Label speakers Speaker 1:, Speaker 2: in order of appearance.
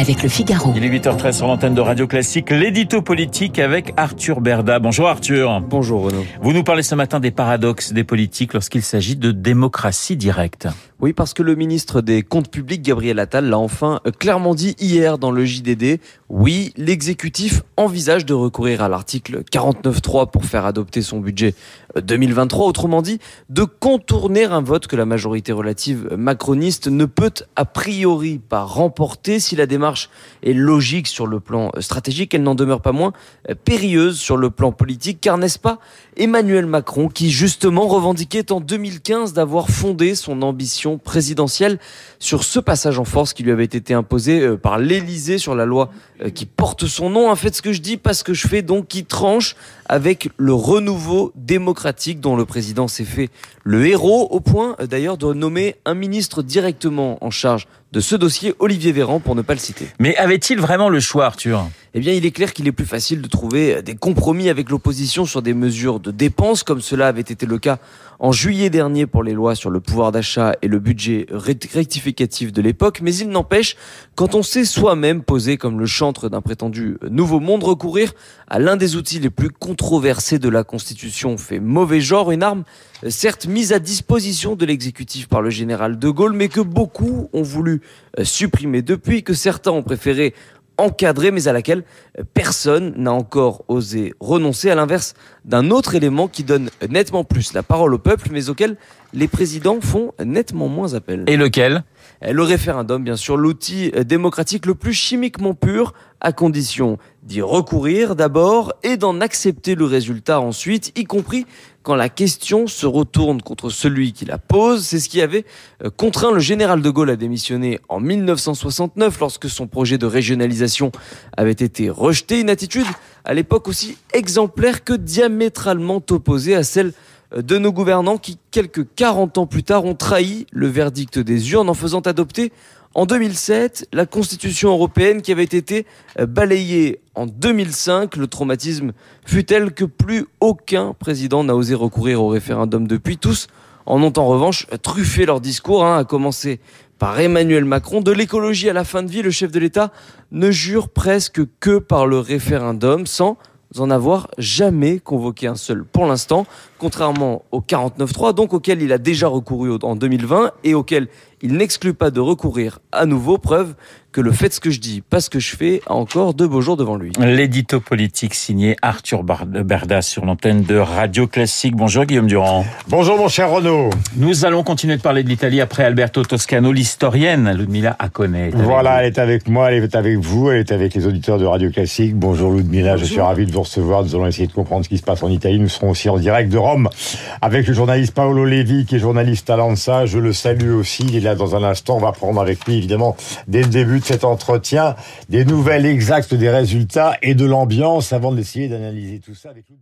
Speaker 1: avec le Figaro.
Speaker 2: Il est 8h13 sur l'antenne de Radio Classique, l'édito politique avec Arthur Berda. Bonjour Arthur.
Speaker 3: Bonjour Renaud.
Speaker 2: Vous nous parlez ce matin des paradoxes des politiques lorsqu'il s'agit de démocratie directe.
Speaker 3: Oui, parce que le ministre des Comptes publics, Gabriel Attal, l'a enfin clairement dit hier dans le JDD. Oui, l'exécutif envisage de recourir à l'article 49.3 pour faire adopter son budget 2023. Autrement dit, de contourner un vote que la majorité relative macroniste ne peut a priori pas remporter si la démarche est logique sur le plan stratégique. Elle n'en demeure pas moins périlleuse sur le plan politique, car n'est-ce pas Emmanuel Macron qui justement revendiquait en 2015 d'avoir fondé son ambition présidentielle sur ce passage en force qui lui avait été imposé euh, par l'Élysée sur la loi euh, qui porte son nom. En fait, ce que je dis, pas ce que je fais, donc qui tranche avec le renouveau démocratique dont le président s'est fait le héros, au point euh, d'ailleurs de nommer un ministre directement en charge de ce dossier, Olivier Véran, pour ne pas le citer.
Speaker 2: Mais avait-il vraiment le choix, Arthur?
Speaker 3: Eh bien, il est clair qu'il est plus facile de trouver des compromis avec l'opposition sur des mesures de dépenses, comme cela avait été le cas en juillet dernier pour les lois sur le pouvoir d'achat et le budget rectificatif de l'époque, mais il n'empêche, quand on sait soi-même poser comme le chantre d'un prétendu nouveau monde, recourir à l'un des outils les plus controversés de la Constitution fait mauvais genre, une arme certes mise à disposition de l'exécutif par le général de Gaulle, mais que beaucoup ont voulu supprimer. Depuis, que certains ont préféré encadrée, mais à laquelle personne n'a encore osé renoncer, à l'inverse d'un autre élément qui donne nettement plus la parole au peuple, mais auquel les présidents font nettement moins appel.
Speaker 2: Et lequel?
Speaker 3: Le référendum, bien sûr, l'outil démocratique le plus chimiquement pur, à condition d'y recourir d'abord et d'en accepter le résultat ensuite, y compris quand la question se retourne contre celui qui la pose. C'est ce qui avait contraint le général de Gaulle à démissionner en 1969 lorsque son projet de régionalisation avait été rejeté. Une attitude à l'époque aussi exemplaire que diamétralement opposée à celle de nos gouvernants qui, quelques 40 ans plus tard, ont trahi le verdict des urnes en faisant adopter en 2007 la Constitution européenne qui avait été balayée en 2005. Le traumatisme fut tel que plus aucun président n'a osé recourir au référendum depuis. Tous en ont en revanche truffé leur discours, hein, à commencer par Emmanuel Macron. De l'écologie à la fin de vie, le chef de l'État ne jure presque que par le référendum, sans en avoir jamais convoqué un seul pour l'instant, contrairement au 49.3, donc auquel il a déjà recouru en 2020 et auquel il n'exclut pas de recourir à nouveau, preuve que le fait ce que je dis, pas ce que je fais, a encore de beaux jours devant lui.
Speaker 2: L'édito politique signé Arthur Berda sur l'antenne de Radio Classique. Bonjour Guillaume Durand.
Speaker 4: Bonjour mon cher Renaud.
Speaker 2: Nous allons continuer de parler de l'Italie après Alberto Toscano, l'historienne Ludmila Akone.
Speaker 4: Voilà, elle est avec moi, elle est avec vous, elle est avec les auditeurs de Radio Classique. Bonjour Ludmila, Bonjour. je suis ravi de vous recevoir. Nous allons essayer de comprendre ce qui se passe en Italie. Nous serons aussi en direct de Rome avec le journaliste Paolo Levi qui est journaliste à l'ANSA. Je le salue aussi, il est là dans un instant. On va prendre avec lui évidemment dès le début de cet entretien des nouvelles exactes des résultats et de l'ambiance avant d'essayer d'analyser tout ça avec lui.